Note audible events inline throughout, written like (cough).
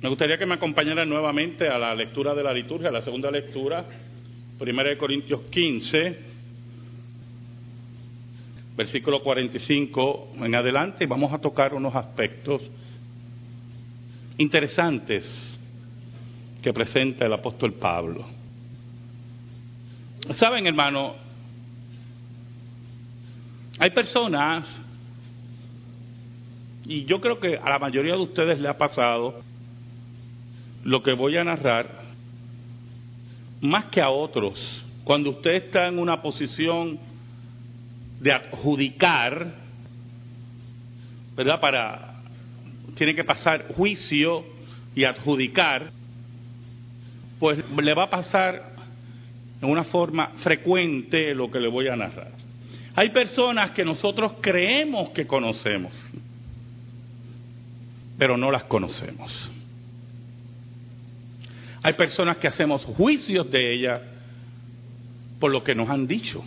Me gustaría que me acompañaran nuevamente a la lectura de la liturgia, a la segunda lectura, 1 Corintios 15, versículo 45 en adelante, y vamos a tocar unos aspectos interesantes que presenta el apóstol Pablo. Saben, hermano, hay personas, y yo creo que a la mayoría de ustedes le ha pasado lo que voy a narrar, más que a otros, cuando usted está en una posición de adjudicar, ¿verdad? Para, tiene que pasar juicio y adjudicar, pues le va a pasar en una forma frecuente lo que le voy a narrar. Hay personas que nosotros creemos que conocemos, pero no las conocemos. Hay personas que hacemos juicios de ellas por lo que nos han dicho.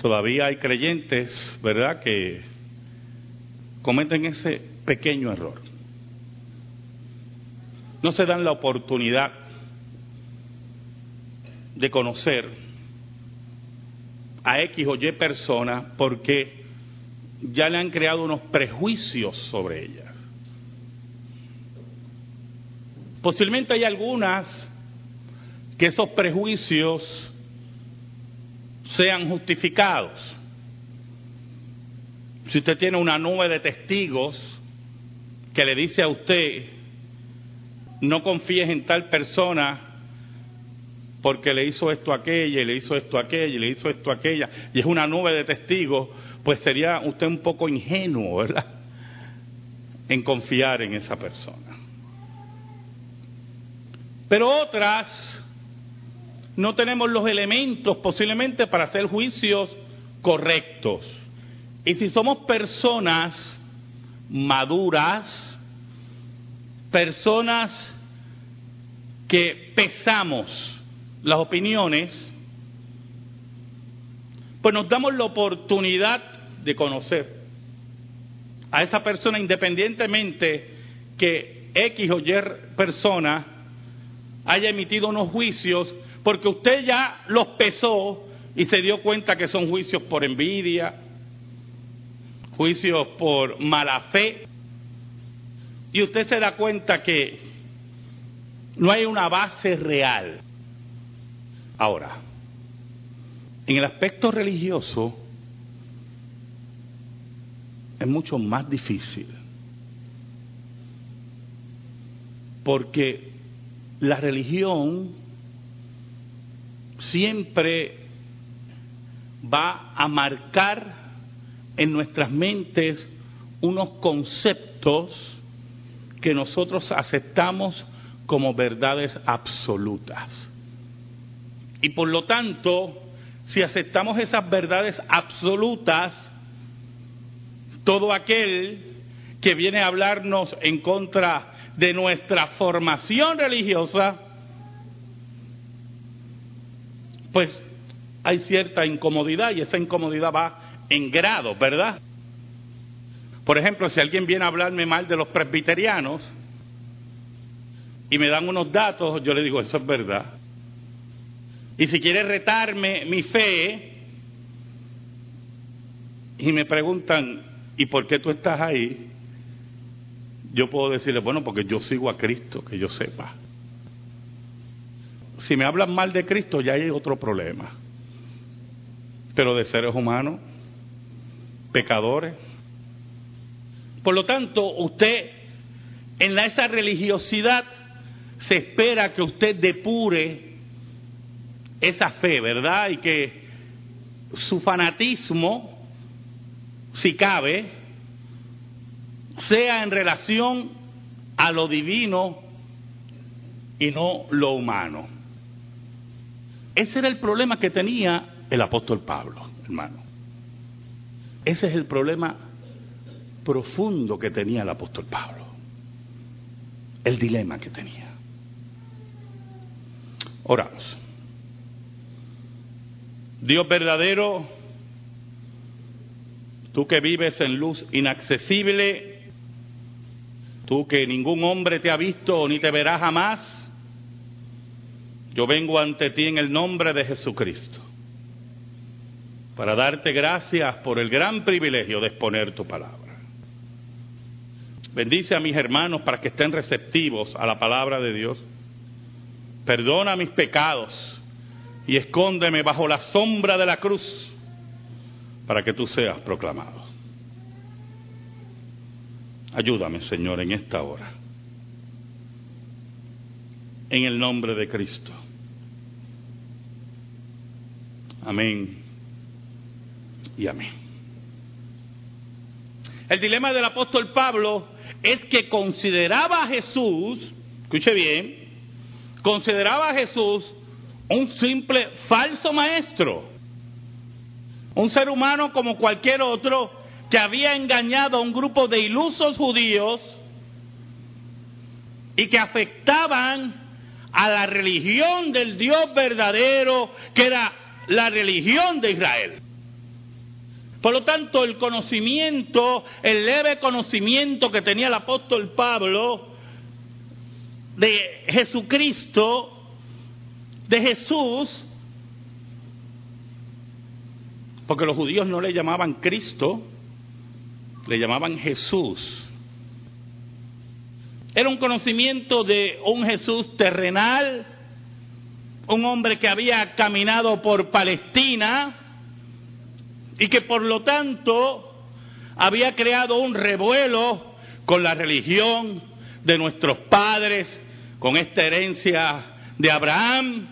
Todavía hay creyentes, ¿verdad?, que cometen ese pequeño error. No se dan la oportunidad de conocer a X o Y persona porque ya le han creado unos prejuicios sobre ellas. Posiblemente hay algunas que esos prejuicios sean justificados. Si usted tiene una nube de testigos que le dice a usted, no confíes en tal persona porque le hizo esto a aquella, y le hizo esto aquella, y le hizo esto aquella, y es una nube de testigos, pues sería usted un poco ingenuo, ¿verdad? En confiar en esa persona. Pero otras no tenemos los elementos posiblemente para hacer juicios correctos. Y si somos personas maduras, personas que pesamos las opiniones, pues nos damos la oportunidad de conocer a esa persona independientemente que X o Y persona haya emitido unos juicios porque usted ya los pesó y se dio cuenta que son juicios por envidia, juicios por mala fe, y usted se da cuenta que no hay una base real. Ahora, en el aspecto religioso es mucho más difícil, porque la religión siempre va a marcar en nuestras mentes unos conceptos que nosotros aceptamos como verdades absolutas. Y por lo tanto, si aceptamos esas verdades absolutas, todo aquel que viene a hablarnos en contra de nuestra formación religiosa, pues hay cierta incomodidad y esa incomodidad va en grado, ¿verdad? Por ejemplo, si alguien viene a hablarme mal de los presbiterianos y me dan unos datos, yo le digo, eso es verdad. Y si quiere retarme mi fe y me preguntan, ¿y por qué tú estás ahí? Yo puedo decirle, bueno, porque yo sigo a Cristo, que yo sepa. Si me hablan mal de Cristo, ya hay otro problema. Pero de seres humanos, pecadores. Por lo tanto, usted, en esa religiosidad, se espera que usted depure esa fe, ¿verdad? Y que su fanatismo, si cabe, sea en relación a lo divino y no lo humano. Ese era el problema que tenía el apóstol Pablo, hermano. Ese es el problema profundo que tenía el apóstol Pablo. El dilema que tenía. Oramos. Dios verdadero, tú que vives en luz inaccesible, tú que ningún hombre te ha visto ni te verá jamás, yo vengo ante ti en el nombre de Jesucristo para darte gracias por el gran privilegio de exponer tu palabra. Bendice a mis hermanos para que estén receptivos a la palabra de Dios. Perdona mis pecados y escóndeme bajo la sombra de la cruz para que tú seas proclamado. Ayúdame, Señor, en esta hora. En el nombre de Cristo. Amén y amén. El dilema del apóstol Pablo es que consideraba a Jesús, escuche bien, consideraba a Jesús un simple falso maestro, un ser humano como cualquier otro que había engañado a un grupo de ilusos judíos y que afectaban a la religión del Dios verdadero, que era la religión de Israel. Por lo tanto, el conocimiento, el leve conocimiento que tenía el apóstol Pablo de Jesucristo, de Jesús, porque los judíos no le llamaban Cristo, le llamaban Jesús. Era un conocimiento de un Jesús terrenal, un hombre que había caminado por Palestina y que por lo tanto había creado un revuelo con la religión de nuestros padres, con esta herencia de Abraham,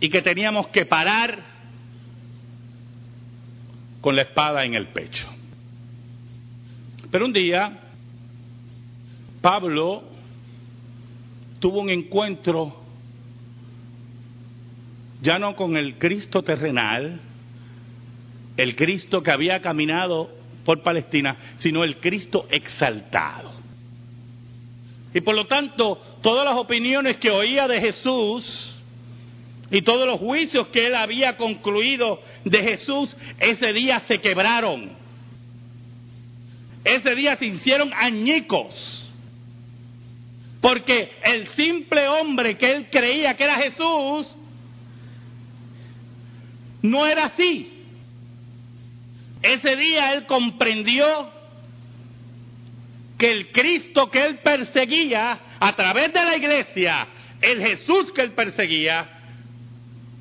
y que teníamos que parar con la espada en el pecho. Pero un día, Pablo tuvo un encuentro ya no con el Cristo terrenal, el Cristo que había caminado por Palestina, sino el Cristo exaltado. Y por lo tanto, todas las opiniones que oía de Jesús y todos los juicios que él había concluido de Jesús, ese día se quebraron. Ese día se hicieron añicos. Porque el simple hombre que él creía que era Jesús, no era así. Ese día él comprendió que el Cristo que él perseguía a través de la iglesia, el Jesús que él perseguía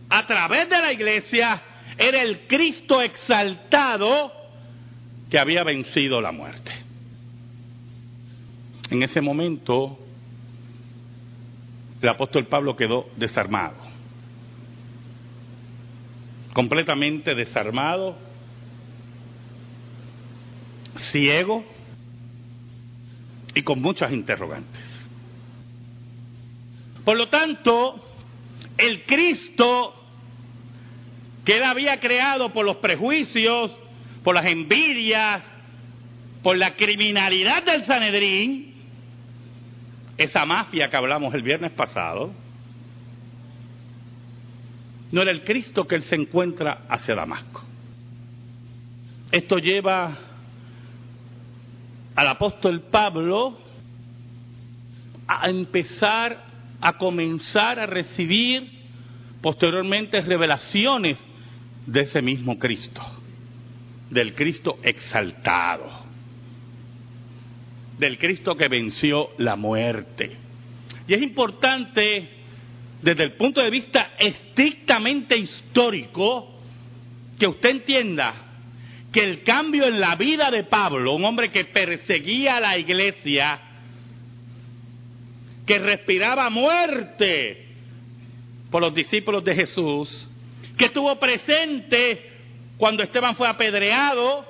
a través de la iglesia, era el Cristo exaltado que había vencido la muerte. En ese momento, el apóstol Pablo quedó desarmado completamente desarmado, ciego y con muchas interrogantes. Por lo tanto, el Cristo que él había creado por los prejuicios, por las envidias, por la criminalidad del Sanedrín, esa mafia que hablamos el viernes pasado, no era el Cristo que él se encuentra hacia Damasco. Esto lleva al apóstol Pablo a empezar a comenzar a recibir posteriormente revelaciones de ese mismo Cristo, del Cristo exaltado, del Cristo que venció la muerte. Y es importante desde el punto de vista estrictamente histórico, que usted entienda que el cambio en la vida de Pablo, un hombre que perseguía a la iglesia, que respiraba muerte por los discípulos de Jesús, que estuvo presente cuando Esteban fue apedreado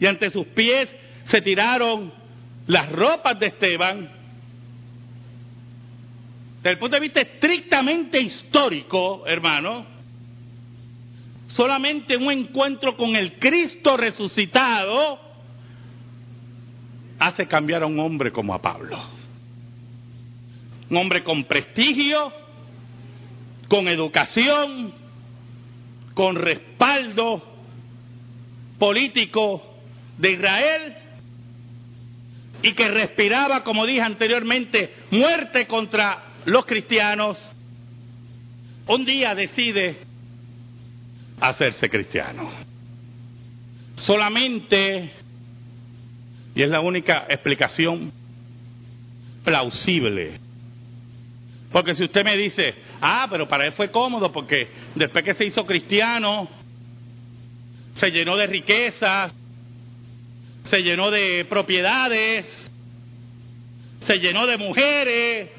y ante sus pies se tiraron las ropas de Esteban, desde el punto de vista estrictamente histórico, hermano, solamente un encuentro con el Cristo resucitado hace cambiar a un hombre como a Pablo. Un hombre con prestigio, con educación, con respaldo político de Israel y que respiraba, como dije anteriormente, muerte contra los cristianos, un día decide hacerse cristiano. Solamente, y es la única explicación plausible, porque si usted me dice, ah, pero para él fue cómodo porque después que se hizo cristiano, se llenó de riquezas, se llenó de propiedades, se llenó de mujeres,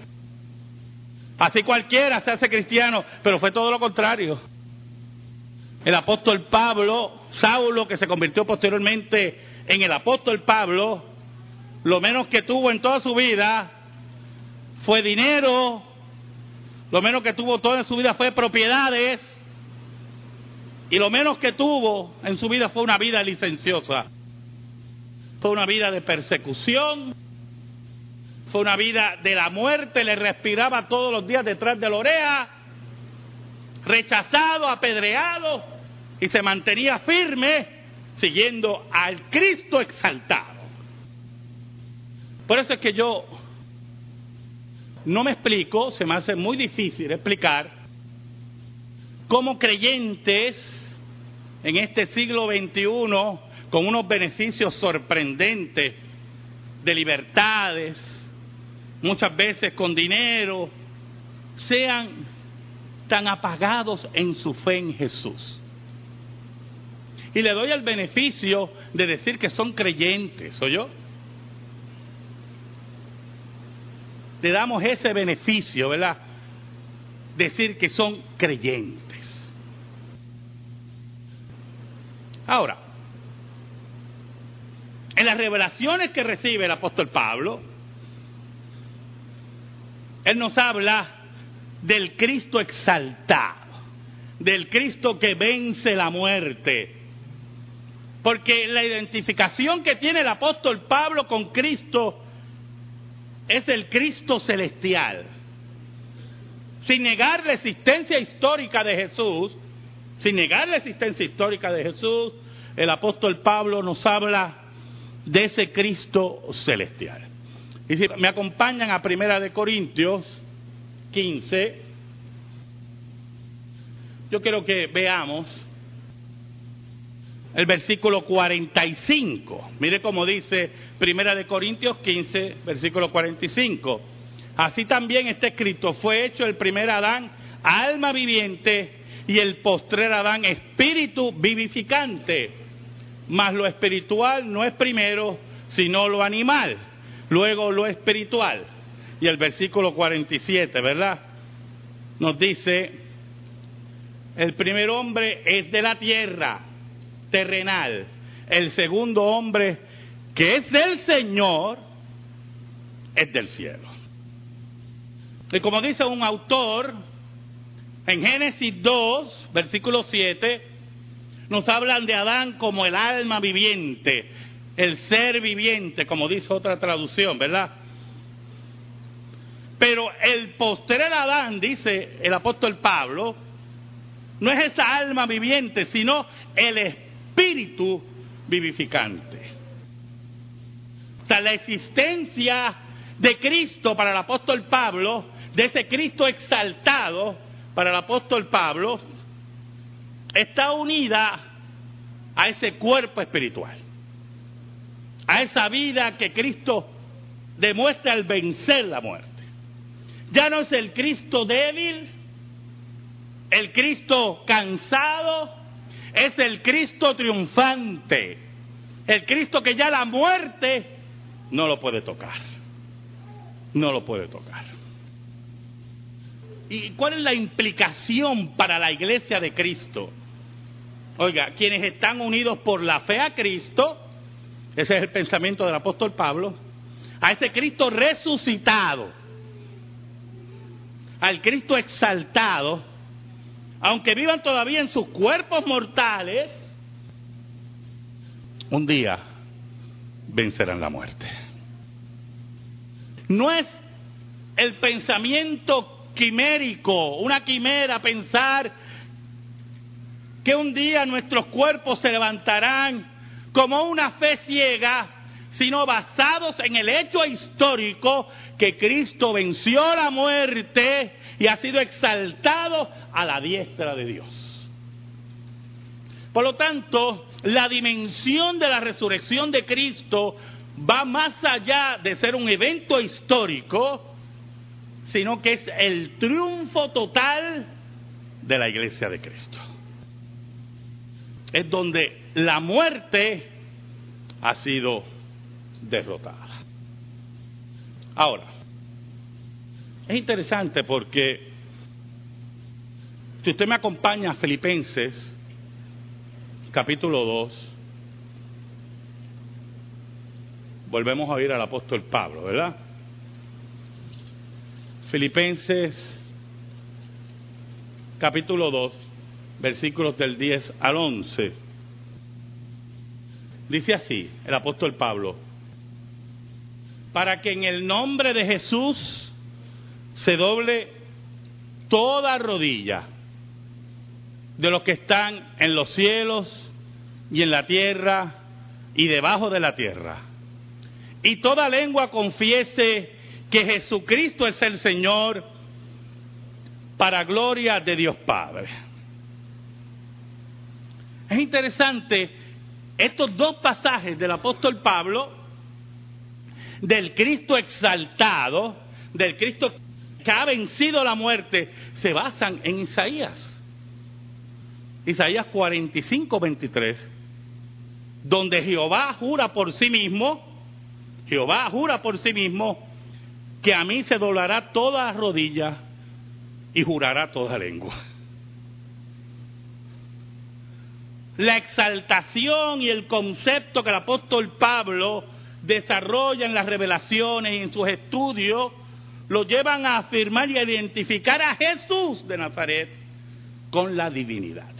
así cualquiera se hace cristiano, pero fue todo lo contrario. El apóstol Pablo, Saulo, que se convirtió posteriormente en el apóstol Pablo, lo menos que tuvo en toda su vida fue dinero, lo menos que tuvo toda su vida fue propiedades, y lo menos que tuvo en su vida fue una vida licenciosa. Fue una vida de persecución, fue una vida de la muerte, le respiraba todos los días detrás de la oreja, rechazado, apedreado, y se mantenía firme siguiendo al Cristo exaltado. Por eso es que yo no me explico, se me hace muy difícil explicar cómo creyentes en este siglo XXI con unos beneficios sorprendentes de libertades, muchas veces con dinero, sean tan apagados en su fe en Jesús. Y le doy el beneficio de decir que son creyentes, ¿soy yo? Le damos ese beneficio, ¿verdad? Decir que son creyentes. Ahora, en las revelaciones que recibe el apóstol Pablo, él nos habla del Cristo exaltado, del Cristo que vence la muerte. Porque la identificación que tiene el apóstol Pablo con Cristo es el Cristo celestial. Sin negar la existencia histórica de Jesús, sin negar la existencia histórica de Jesús, el apóstol Pablo nos habla de ese Cristo celestial. Y si me acompañan a Primera de Corintios 15, yo quiero que veamos el versículo 45. Mire cómo dice Primera de Corintios 15, versículo 45. Así también está escrito, fue hecho el primer Adán, alma viviente, y el postrer Adán espíritu vivificante. Mas lo espiritual no es primero, sino lo animal, luego lo espiritual. Y el versículo 47, ¿verdad? Nos dice, el primer hombre es de la tierra, terrenal. El segundo hombre, que es del Señor, es del cielo. Y como dice un autor, en Génesis 2, versículo 7, nos hablan de Adán como el alma viviente, el ser viviente, como dice otra traducción, ¿verdad? Pero el postrer Adán, dice el apóstol Pablo, no es esa alma viviente, sino el espíritu vivificante. O sea, la existencia de Cristo para el apóstol Pablo, de ese Cristo exaltado, para el apóstol Pablo está unida a ese cuerpo espiritual, a esa vida que Cristo demuestra al vencer la muerte. Ya no es el Cristo débil, el Cristo cansado, es el Cristo triunfante, el Cristo que ya la muerte no lo puede tocar, no lo puede tocar. ¿Y cuál es la implicación para la iglesia de Cristo? Oiga, quienes están unidos por la fe a Cristo, ese es el pensamiento del apóstol Pablo, a ese Cristo resucitado, al Cristo exaltado, aunque vivan todavía en sus cuerpos mortales, un día vencerán la muerte. No es el pensamiento quimérico, una quimera pensar que un día nuestros cuerpos se levantarán como una fe ciega, sino basados en el hecho histórico que Cristo venció la muerte y ha sido exaltado a la diestra de Dios. Por lo tanto, la dimensión de la resurrección de Cristo va más allá de ser un evento histórico, sino que es el triunfo total de la iglesia de Cristo. Es donde la muerte ha sido derrotada. Ahora, es interesante porque si usted me acompaña a Filipenses, capítulo 2, volvemos a oír al apóstol Pablo, ¿verdad? Filipenses capítulo 2, versículos del 10 al 11. Dice así el apóstol Pablo, para que en el nombre de Jesús se doble toda rodilla de los que están en los cielos y en la tierra y debajo de la tierra. Y toda lengua confiese que Jesucristo es el Señor para gloria de Dios Padre. Es interesante estos dos pasajes del apóstol Pablo, del Cristo exaltado, del Cristo que ha vencido la muerte, se basan en Isaías. Isaías 45, 23, donde Jehová jura por sí mismo, Jehová jura por sí mismo, que a mí se doblará toda rodilla y jurará toda lengua. La exaltación y el concepto que el apóstol Pablo desarrolla en las revelaciones y en sus estudios lo llevan a afirmar y a identificar a Jesús de Nazaret con la divinidad.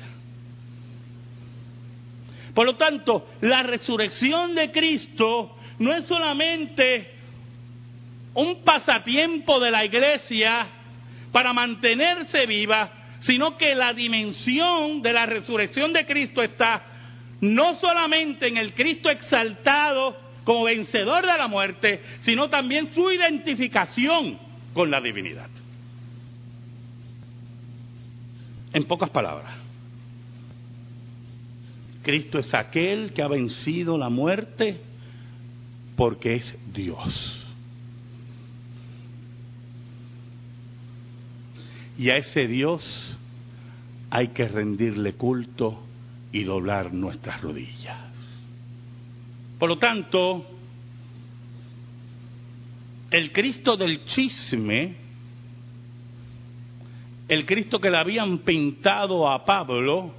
Por lo tanto, la resurrección de Cristo no es solamente un pasatiempo de la iglesia para mantenerse viva, sino que la dimensión de la resurrección de Cristo está no solamente en el Cristo exaltado como vencedor de la muerte, sino también su identificación con la divinidad. En pocas palabras, Cristo es aquel que ha vencido la muerte porque es Dios. Y a ese Dios hay que rendirle culto y doblar nuestras rodillas. Por lo tanto, el Cristo del chisme, el Cristo que le habían pintado a Pablo,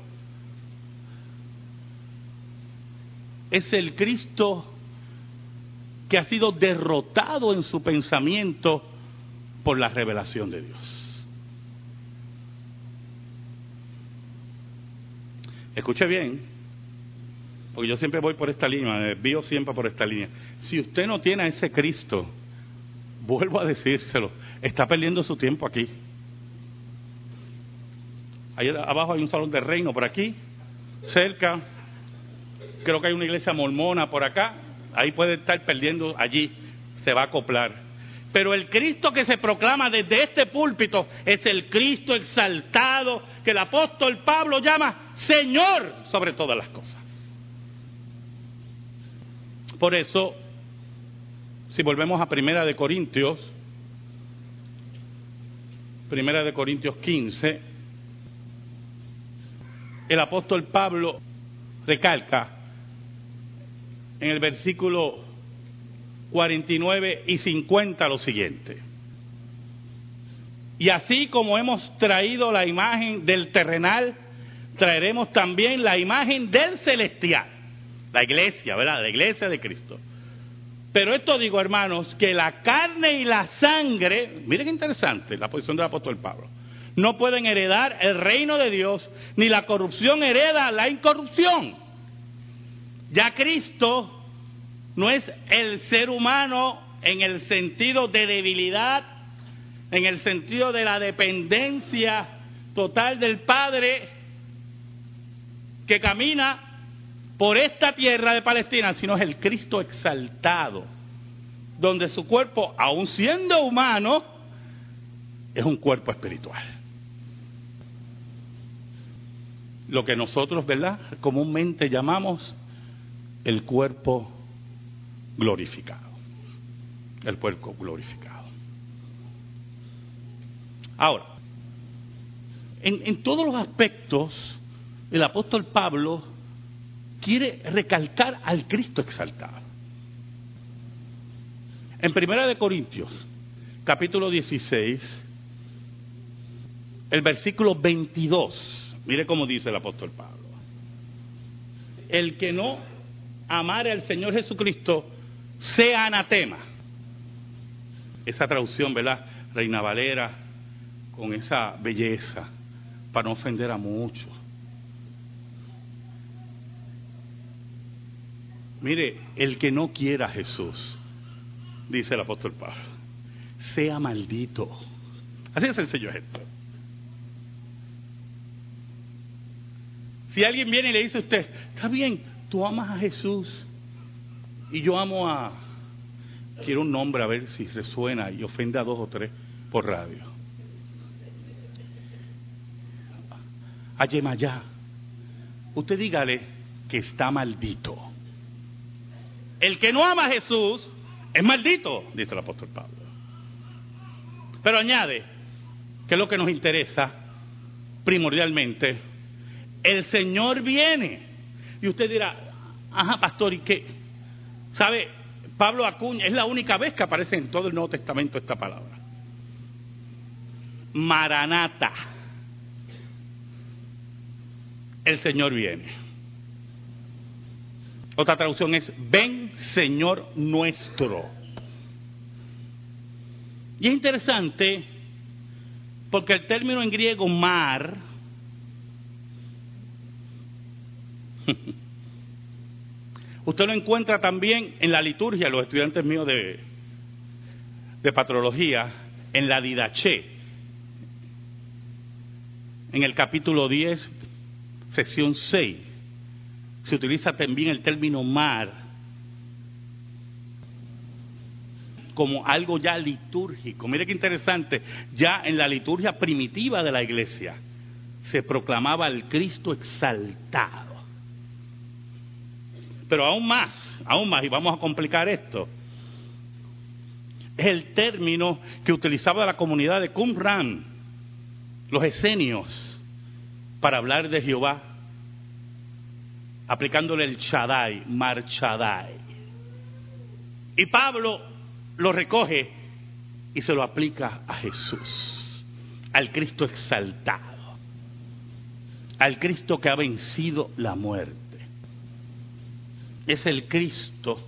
es el Cristo que ha sido derrotado en su pensamiento por la revelación de Dios. Escuche bien, porque yo siempre voy por esta línea, me desvío siempre por esta línea. Si usted no tiene a ese Cristo, vuelvo a decírselo, está perdiendo su tiempo aquí. Ahí abajo hay un salón de reino por aquí, cerca. Creo que hay una iglesia mormona por acá. Ahí puede estar perdiendo allí, se va a acoplar. Pero el Cristo que se proclama desde este púlpito es el Cristo exaltado que el apóstol Pablo llama Señor sobre todas las cosas. Por eso, si volvemos a Primera de Corintios, Primera de Corintios 15, el apóstol Pablo recalca en el versículo 49 y 50 lo siguiente. Y así como hemos traído la imagen del terrenal, traeremos también la imagen del celestial, la iglesia, ¿verdad? La iglesia de Cristo. Pero esto digo, hermanos, que la carne y la sangre, miren qué interesante la posición del apóstol Pablo, no pueden heredar el reino de Dios, ni la corrupción hereda la incorrupción. Ya Cristo no es el ser humano en el sentido de debilidad, en el sentido de la dependencia total del Padre que camina por esta tierra de Palestina, sino es el Cristo exaltado, donde su cuerpo, aun siendo humano, es un cuerpo espiritual. Lo que nosotros, ¿verdad?, comúnmente llamamos el cuerpo glorificado. El cuerpo glorificado. Ahora, en, en todos los aspectos, el apóstol Pablo quiere recalcar al Cristo exaltado. En Primera de Corintios, capítulo 16, el versículo 22, mire cómo dice el apóstol Pablo. El que no amare al Señor Jesucristo sea anatema. Esa traducción, ¿verdad? Reina Valera, con esa belleza, para no ofender a muchos. Mire, el que no quiera a Jesús, dice el apóstol Pablo, sea maldito. Así es sencillo esto. Si alguien viene y le dice a usted, está bien, tú amas a Jesús y yo amo a... Quiero un nombre a ver si resuena y ofende a dos o tres por radio. A Yemayá. Usted dígale que está maldito. El que no ama a Jesús es maldito, dice el apóstol Pablo. Pero añade, que lo que nos interesa primordialmente, el Señor viene. Y usted dirá, ajá, pastor, ¿y qué? ¿Sabe? Pablo Acuña es la única vez que aparece en todo el Nuevo Testamento esta palabra. Maranata. El Señor viene. Otra traducción es, ven Señor nuestro. Y es interesante porque el término en griego mar (laughs) usted lo encuentra también en la liturgia, los estudiantes míos de, de patrología, en la didache, en el capítulo 10, sección 6 se utiliza también el término mar como algo ya litúrgico. Mire qué interesante, ya en la liturgia primitiva de la iglesia se proclamaba el Cristo exaltado. Pero aún más, aún más, y vamos a complicar esto, es el término que utilizaba la comunidad de Qumran, los esenios, para hablar de Jehová aplicándole el Shaddai, Mar Y Pablo lo recoge y se lo aplica a Jesús, al Cristo exaltado, al Cristo que ha vencido la muerte. Es el Cristo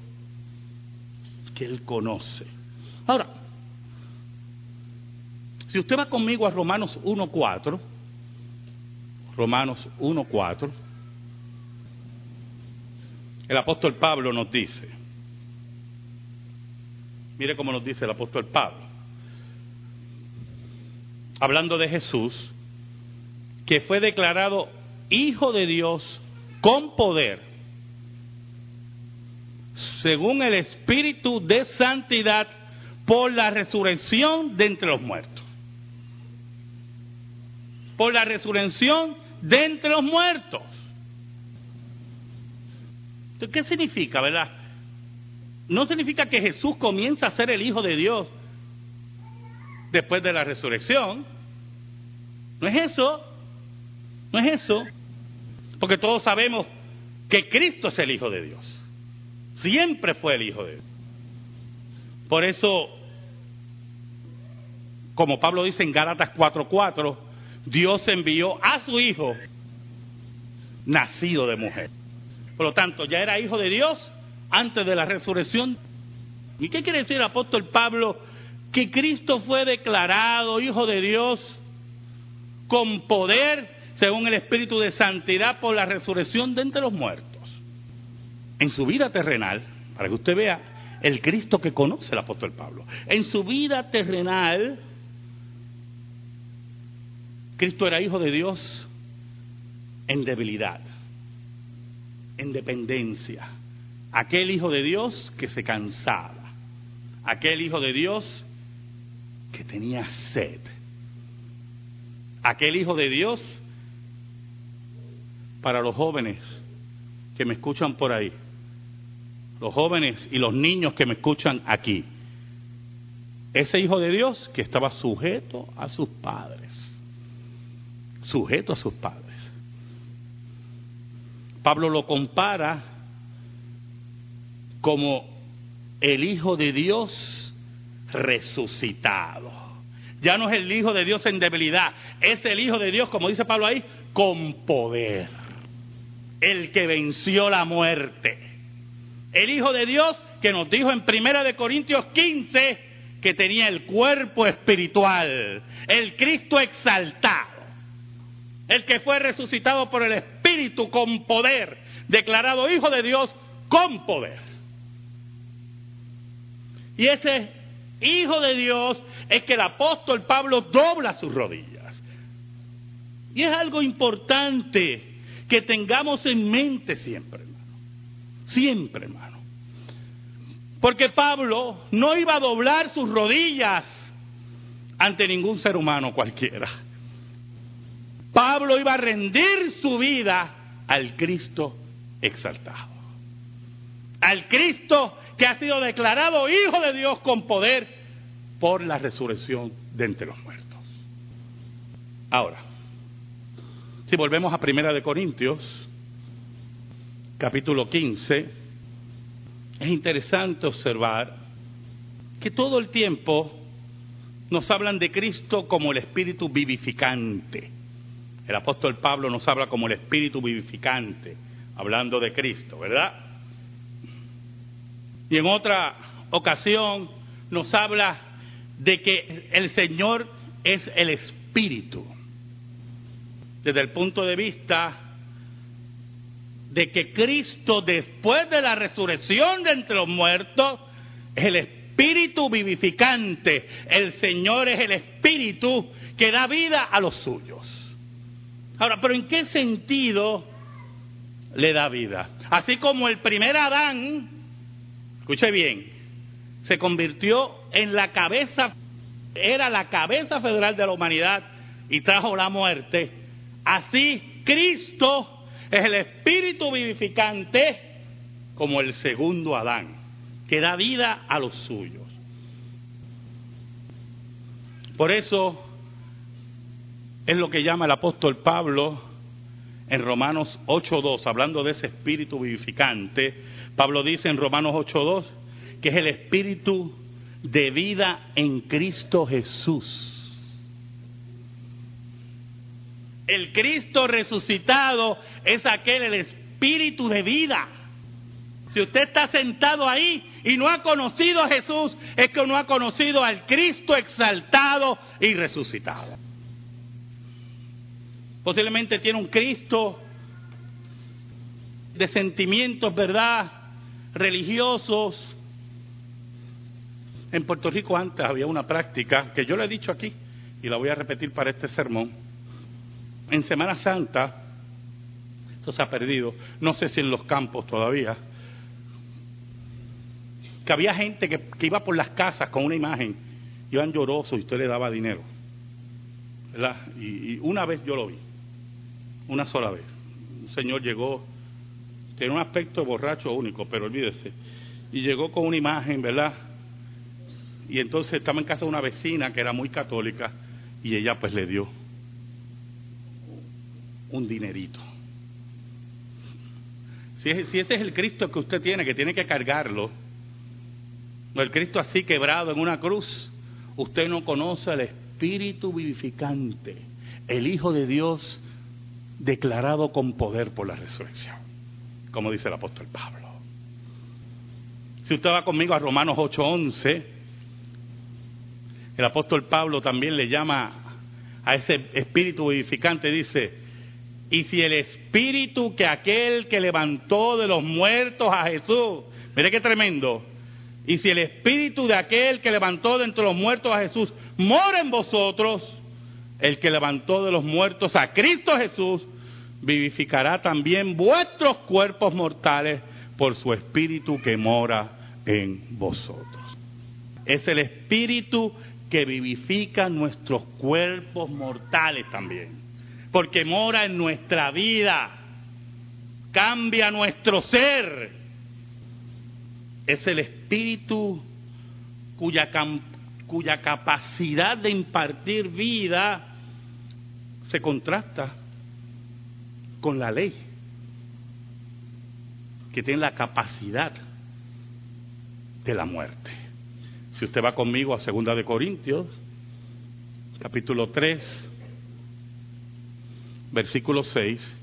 que él conoce. Ahora, si usted va conmigo a Romanos 1.4, Romanos 1.4, el apóstol Pablo nos dice, mire cómo nos dice el apóstol Pablo, hablando de Jesús, que fue declarado Hijo de Dios con poder, según el Espíritu de Santidad, por la resurrección de entre los muertos. Por la resurrección de entre los muertos. ¿Qué significa, verdad? No significa que Jesús comienza a ser el Hijo de Dios después de la resurrección. No es eso. No es eso. Porque todos sabemos que Cristo es el Hijo de Dios. Siempre fue el Hijo de Dios. Por eso, como Pablo dice en Gálatas 4:4, Dios envió a su Hijo nacido de mujer. Por lo tanto, ya era hijo de Dios antes de la resurrección. ¿Y qué quiere decir el apóstol Pablo? Que Cristo fue declarado hijo de Dios con poder según el Espíritu de Santidad por la resurrección de entre los muertos. En su vida terrenal, para que usted vea el Cristo que conoce el apóstol Pablo, en su vida terrenal, Cristo era hijo de Dios en debilidad en dependencia. Aquel hijo de Dios que se cansaba. Aquel hijo de Dios que tenía sed. Aquel hijo de Dios para los jóvenes que me escuchan por ahí, los jóvenes y los niños que me escuchan aquí. Ese hijo de Dios que estaba sujeto a sus padres, sujeto a sus padres. Pablo lo compara como el Hijo de Dios resucitado. Ya no es el Hijo de Dios en debilidad, es el Hijo de Dios, como dice Pablo ahí, con poder. El que venció la muerte. El Hijo de Dios que nos dijo en Primera de Corintios 15 que tenía el cuerpo espiritual, el Cristo exaltado el que fue resucitado por el Espíritu con poder, declarado Hijo de Dios con poder. Y ese Hijo de Dios es que el apóstol Pablo dobla sus rodillas. Y es algo importante que tengamos en mente siempre, hermano. Siempre, hermano. Porque Pablo no iba a doblar sus rodillas ante ningún ser humano cualquiera. Pablo iba a rendir su vida al Cristo exaltado. Al Cristo que ha sido declarado Hijo de Dios con poder por la resurrección de entre los muertos. Ahora, si volvemos a Primera de Corintios, capítulo 15, es interesante observar que todo el tiempo nos hablan de Cristo como el Espíritu vivificante el apóstol Pablo nos habla como el espíritu vivificante, hablando de Cristo, ¿verdad? Y en otra ocasión nos habla de que el Señor es el espíritu. Desde el punto de vista de que Cristo después de la resurrección de entre los muertos el espíritu vivificante. El Señor es el espíritu que da vida a los suyos. Ahora, pero ¿en qué sentido le da vida? Así como el primer Adán, escuche bien, se convirtió en la cabeza, era la cabeza federal de la humanidad y trajo la muerte, así Cristo es el espíritu vivificante como el segundo Adán, que da vida a los suyos. Por eso es lo que llama el apóstol Pablo en Romanos 8.2, hablando de ese espíritu vivificante. Pablo dice en Romanos 8.2 que es el espíritu de vida en Cristo Jesús. El Cristo resucitado es aquel, el espíritu de vida. Si usted está sentado ahí y no ha conocido a Jesús, es que no ha conocido al Cristo exaltado y resucitado. Posiblemente tiene un Cristo de sentimientos, ¿verdad? Religiosos. En Puerto Rico antes había una práctica que yo le he dicho aquí y la voy a repetir para este sermón. En Semana Santa, esto se ha perdido, no sé si en los campos todavía, que había gente que, iba por las casas con una imagen, iban llorosos y usted le daba dinero. ¿verdad? y una vez yo lo vi una sola vez. Un señor llegó, tiene un aspecto borracho único, pero olvídese, y llegó con una imagen, ¿verdad? Y entonces estaba en casa de una vecina que era muy católica y ella pues le dio un dinerito. Si, si ese es el Cristo que usted tiene, que tiene que cargarlo, el Cristo así quebrado en una cruz, usted no conoce al Espíritu vivificante, el Hijo de Dios declarado con poder por la resurrección, como dice el apóstol Pablo. Si usted va conmigo a Romanos 8:11, el apóstol Pablo también le llama a ese espíritu vivificante, dice, y si el espíritu que aquel que levantó de los muertos a Jesús, mire qué tremendo, y si el espíritu de aquel que levantó de entre los muertos a Jesús mora en vosotros, el que levantó de los muertos a Cristo Jesús, vivificará también vuestros cuerpos mortales por su espíritu que mora en vosotros. Es el espíritu que vivifica nuestros cuerpos mortales también, porque mora en nuestra vida, cambia nuestro ser. Es el espíritu cuya, cuya capacidad de impartir vida se contrasta con la ley, que tiene la capacidad de la muerte. Si usted va conmigo a Segunda de Corintios, capítulo 3, versículo 6,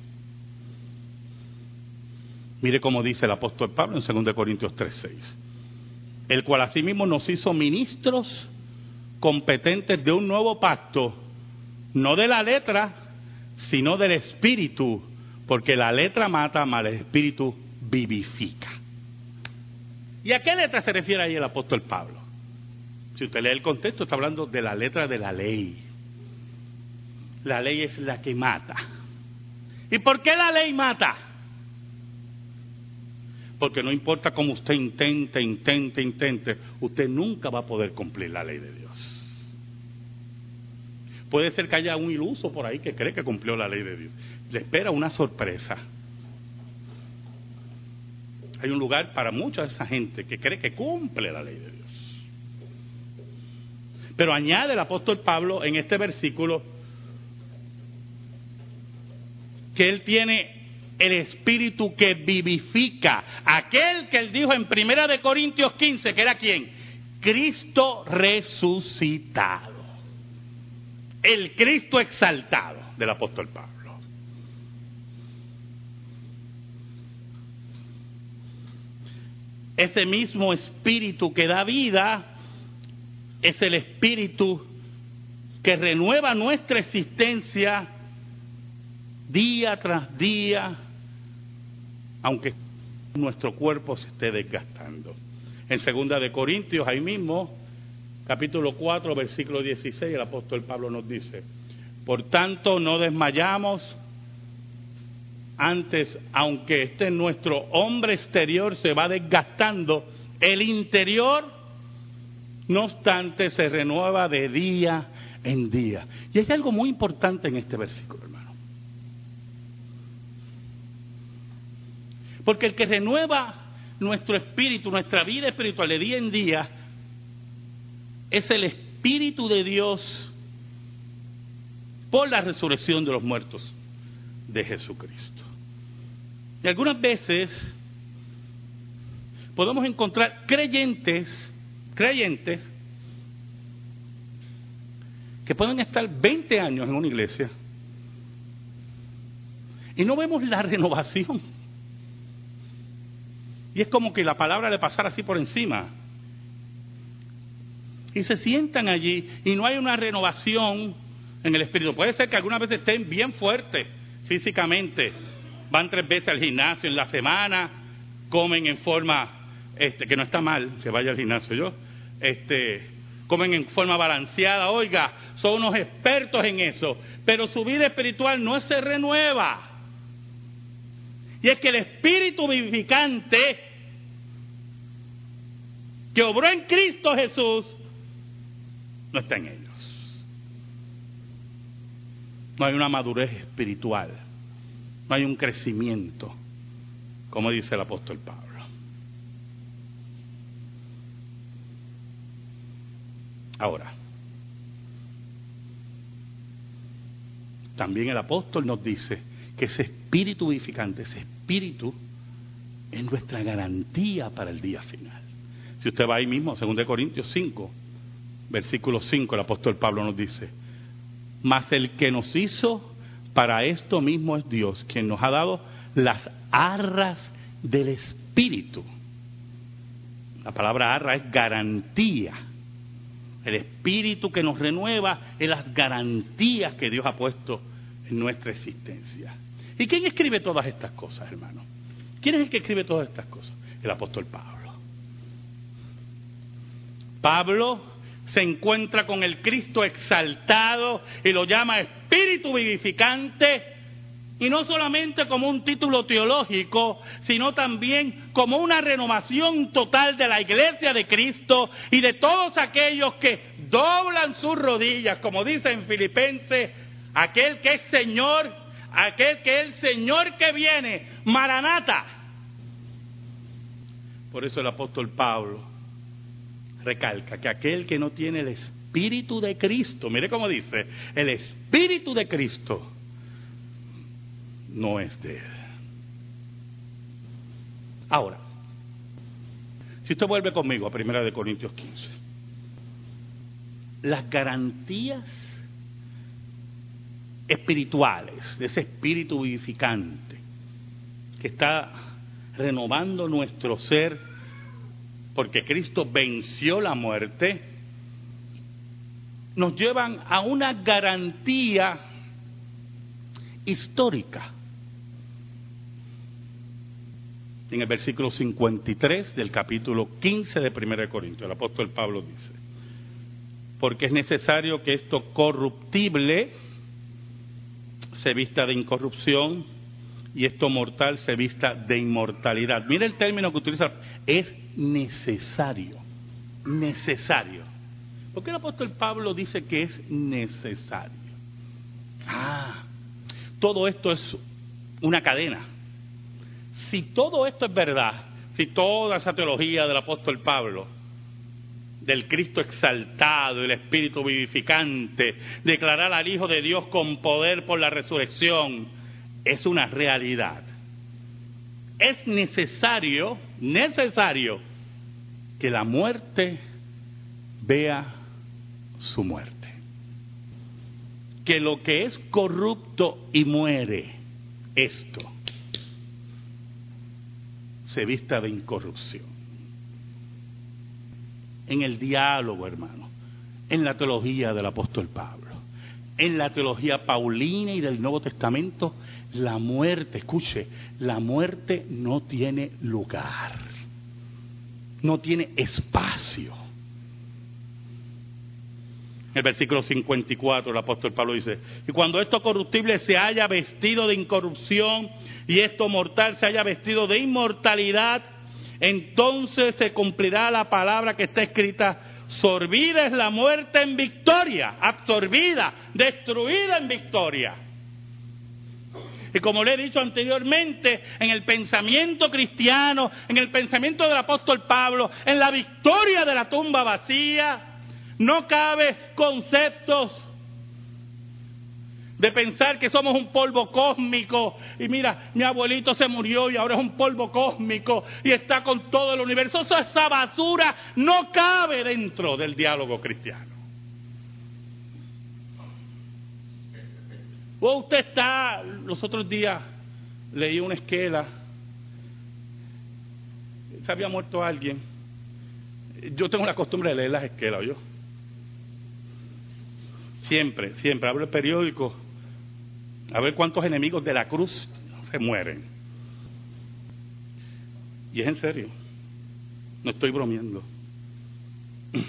mire cómo dice el apóstol Pablo en Segunda de Corintios 3, 6, el cual asimismo nos hizo ministros competentes de un nuevo pacto, no de la letra, sino del espíritu, porque la letra mata, mas el espíritu vivifica. ¿Y a qué letra se refiere ahí el apóstol Pablo? Si usted lee el contexto, está hablando de la letra de la ley. La ley es la que mata. ¿Y por qué la ley mata? Porque no importa cómo usted intente, intente, intente, usted nunca va a poder cumplir la ley de Dios. Puede ser que haya un iluso por ahí que cree que cumplió la ley de Dios. Le espera una sorpresa. Hay un lugar para mucha de esa gente que cree que cumple la ley de Dios. Pero añade el apóstol Pablo en este versículo que él tiene el espíritu que vivifica. Aquel que él dijo en Primera de Corintios 15, que era quién? Cristo resucitado el Cristo exaltado del apóstol Pablo. Ese mismo espíritu que da vida es el espíritu que renueva nuestra existencia día tras día, aunque nuestro cuerpo se esté desgastando. En segunda de Corintios, ahí mismo, capítulo 4, versículo 16, el apóstol Pablo nos dice, por tanto no desmayamos antes, aunque este nuestro hombre exterior se va desgastando, el interior, no obstante, se renueva de día en día. Y hay algo muy importante en este versículo, hermano. Porque el que renueva nuestro espíritu, nuestra vida espiritual de día en día, es el Espíritu de Dios por la resurrección de los muertos de Jesucristo. Y algunas veces podemos encontrar creyentes, creyentes, que pueden estar 20 años en una iglesia y no vemos la (laughs) renovación. Y es como que la palabra le pasara así por encima y se sientan allí y no hay una renovación en el espíritu. Puede ser que algunas veces estén bien fuertes físicamente, van tres veces al gimnasio en la semana, comen en forma, este, que no está mal que vaya al gimnasio yo, este, comen en forma balanceada, oiga, son unos expertos en eso, pero su vida espiritual no se renueva. Y es que el espíritu vivificante que obró en Cristo Jesús no está en ellos. No hay una madurez espiritual, no hay un crecimiento, como dice el apóstol Pablo. Ahora, también el apóstol nos dice que ese espíritu vivificante, ese espíritu, es nuestra garantía para el día final. Si usted va ahí mismo, 2 Corintios 5, versículo 5, el apóstol Pablo nos dice, mas el que nos hizo para esto mismo es Dios, quien nos ha dado las arras del Espíritu. La palabra arra es garantía. El Espíritu que nos renueva es las garantías que Dios ha puesto en nuestra existencia. ¿Y quién escribe todas estas cosas, hermano? ¿Quién es el que escribe todas estas cosas? El apóstol Pablo. Pablo se encuentra con el Cristo exaltado y lo llama espíritu vivificante Y no solamente como un título teológico, sino también como una renovación total de la iglesia de Cristo y de todos aquellos que doblan sus rodillas, como dice en Filipenses, aquel que es Señor, aquel que es el Señor que viene, Maranata. Por eso el apóstol Pablo recalca que aquel que no tiene el Espíritu de Cristo, mire cómo dice, el Espíritu de Cristo, no es de él. Ahora, si usted vuelve conmigo a Primera de Corintios 15, las garantías espirituales de ese espíritu vivificante que está renovando nuestro ser porque Cristo venció la muerte, nos llevan a una garantía histórica en el versículo 53 del capítulo 15 de 1 Corintios. El apóstol Pablo dice, porque es necesario que esto corruptible se vista de incorrupción y esto mortal se vista de inmortalidad. Mira el término que utiliza, es necesario, necesario. ¿Por qué el apóstol Pablo dice que es necesario? Ah, todo esto es una cadena si todo esto es verdad, si toda esa teología del apóstol Pablo, del Cristo exaltado, el Espíritu vivificante, declarar al Hijo de Dios con poder por la resurrección, es una realidad. Es necesario, necesario, que la muerte vea su muerte. Que lo que es corrupto y muere, esto, se vista de incorrupción. En el diálogo, hermano, en la teología del apóstol Pablo, en la teología paulina y del Nuevo Testamento, la muerte, escuche, la muerte no tiene lugar, no tiene espacio. El versículo 54, el apóstol Pablo dice, y cuando esto corruptible se haya vestido de incorrupción y esto mortal se haya vestido de inmortalidad, entonces se cumplirá la palabra que está escrita, sorbida es la muerte en victoria, absorbida, destruida en victoria. Y como le he dicho anteriormente, en el pensamiento cristiano, en el pensamiento del apóstol Pablo, en la victoria de la tumba vacía, no cabe conceptos de pensar que somos un polvo cósmico y mira, mi abuelito se murió y ahora es un polvo cósmico y está con todo el universo. esa basura no cabe dentro del diálogo cristiano. O usted está, los otros días leí una esquela, se había muerto alguien. Yo tengo la costumbre de leer las esquelas, yo. Siempre, siempre. Abro el periódico a ver cuántos enemigos de la cruz se mueren. Y es en serio. No estoy bromeando. (clears throat)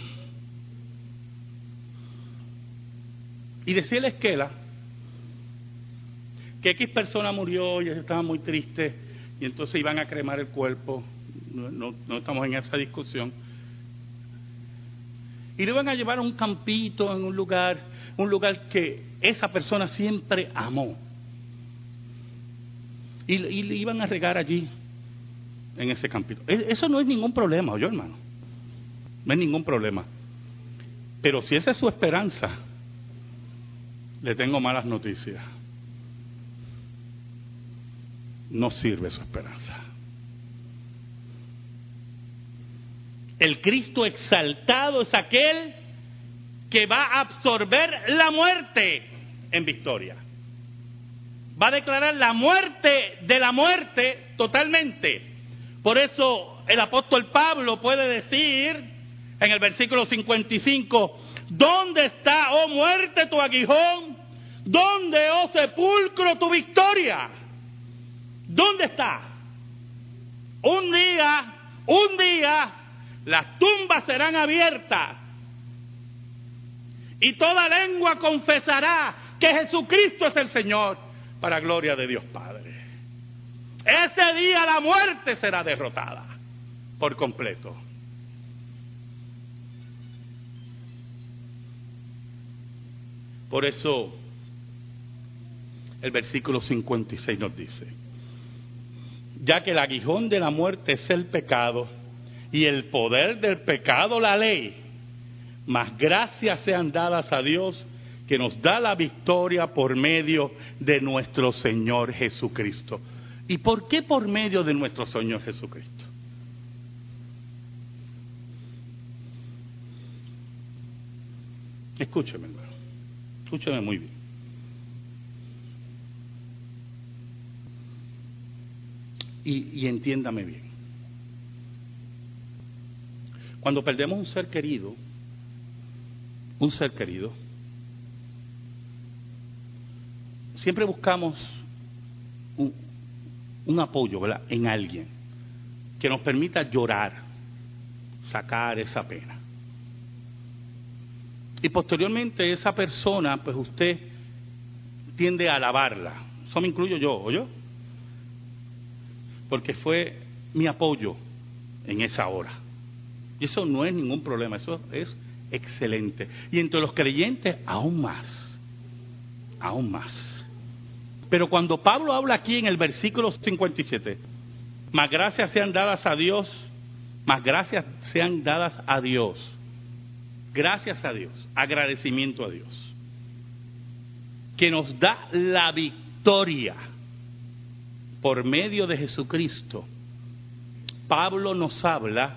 Y decía la esquela que X persona murió y ellos estaban muy tristes y entonces iban a cremar el cuerpo. No, estamos en esa discusión. Y lo iban a llevar a un campito en un lugar un lugar que esa persona siempre amó. Y, le iban a regar allí, en ese campito. E, eso no es ningún problema, oye hermano. No es ningún problema. Pero si esa es su esperanza, le tengo malas noticias. No sirve su esperanza. El Cristo exaltado es aquel que va a absorber la muerte en victoria. Va a declarar la muerte de la muerte totalmente. Por eso el apóstol Pablo puede decir en el versículo 55, ¿dónde está, oh muerte, tu aguijón? ¿Dónde, oh sepulcro, tu victoria? ¿Dónde está? Un día, un día, las tumbas serán abiertas y toda lengua confesará que Jesucristo es el Señor, para gloria de Dios Padre. Ese día la muerte será derrotada por completo. Por eso el versículo 56 nos dice, ya que el aguijón de la muerte es el pecado y el poder del pecado la ley, mas gracias sean dadas a Dios que nos da la victoria por medio de nuestro Señor Jesucristo. ¿Y por qué por medio de nuestro Señor Jesucristo? Escúcheme, hermano. Escúcheme muy bien. Y, entiéndame bien. Cuando perdemos un ser querido, un ser querido, siempre buscamos un, apoyo en alguien que nos permita llorar, sacar esa pena. Y posteriormente esa persona, pues usted tiende a alabarla. Eso me incluyo yo, ¿o yo? Porque fue mi apoyo en esa hora. Y eso no es ningún problema, eso es excelente. Y entre los creyentes, aún más, aún más. Pero cuando Pablo habla aquí en el versículo 57, más gracias sean dadas a Dios, más gracias sean dadas a Dios Gracias a Dios, agradecimiento a Dios, que nos da la victoria por medio de Jesucristo. Pablo nos habla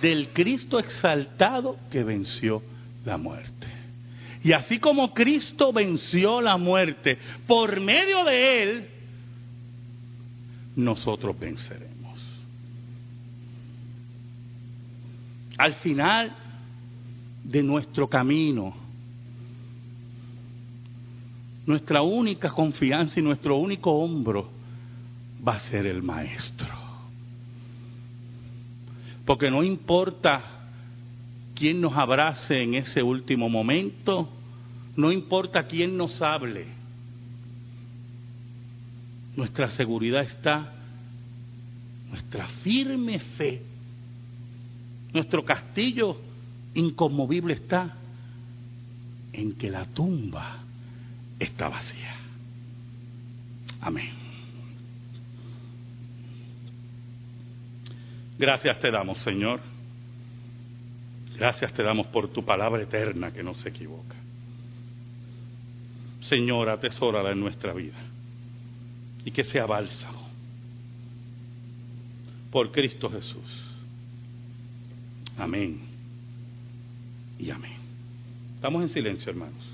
del Cristo exaltado que venció la muerte. Y así como Cristo venció la muerte, por medio de Él, nosotros venceremos. Al final, de nuestro camino. Nuestra única confianza y nuestro único hombro va a ser el Maestro. Porque no importa quién nos abrace en ese último momento, no importa quién nos hable, nuestra seguridad está, nuestra firme fe, nuestro castillo inconmovible está en que la tumba está vacía. Amén. Gracias te damos, Señor. Gracias te damos por tu palabra eterna que no se equivoca. Señor, atesórala en nuestra vida y que sea bálsamo por Cristo Jesús. Amén y amén. Estamos en silencio, hermanos.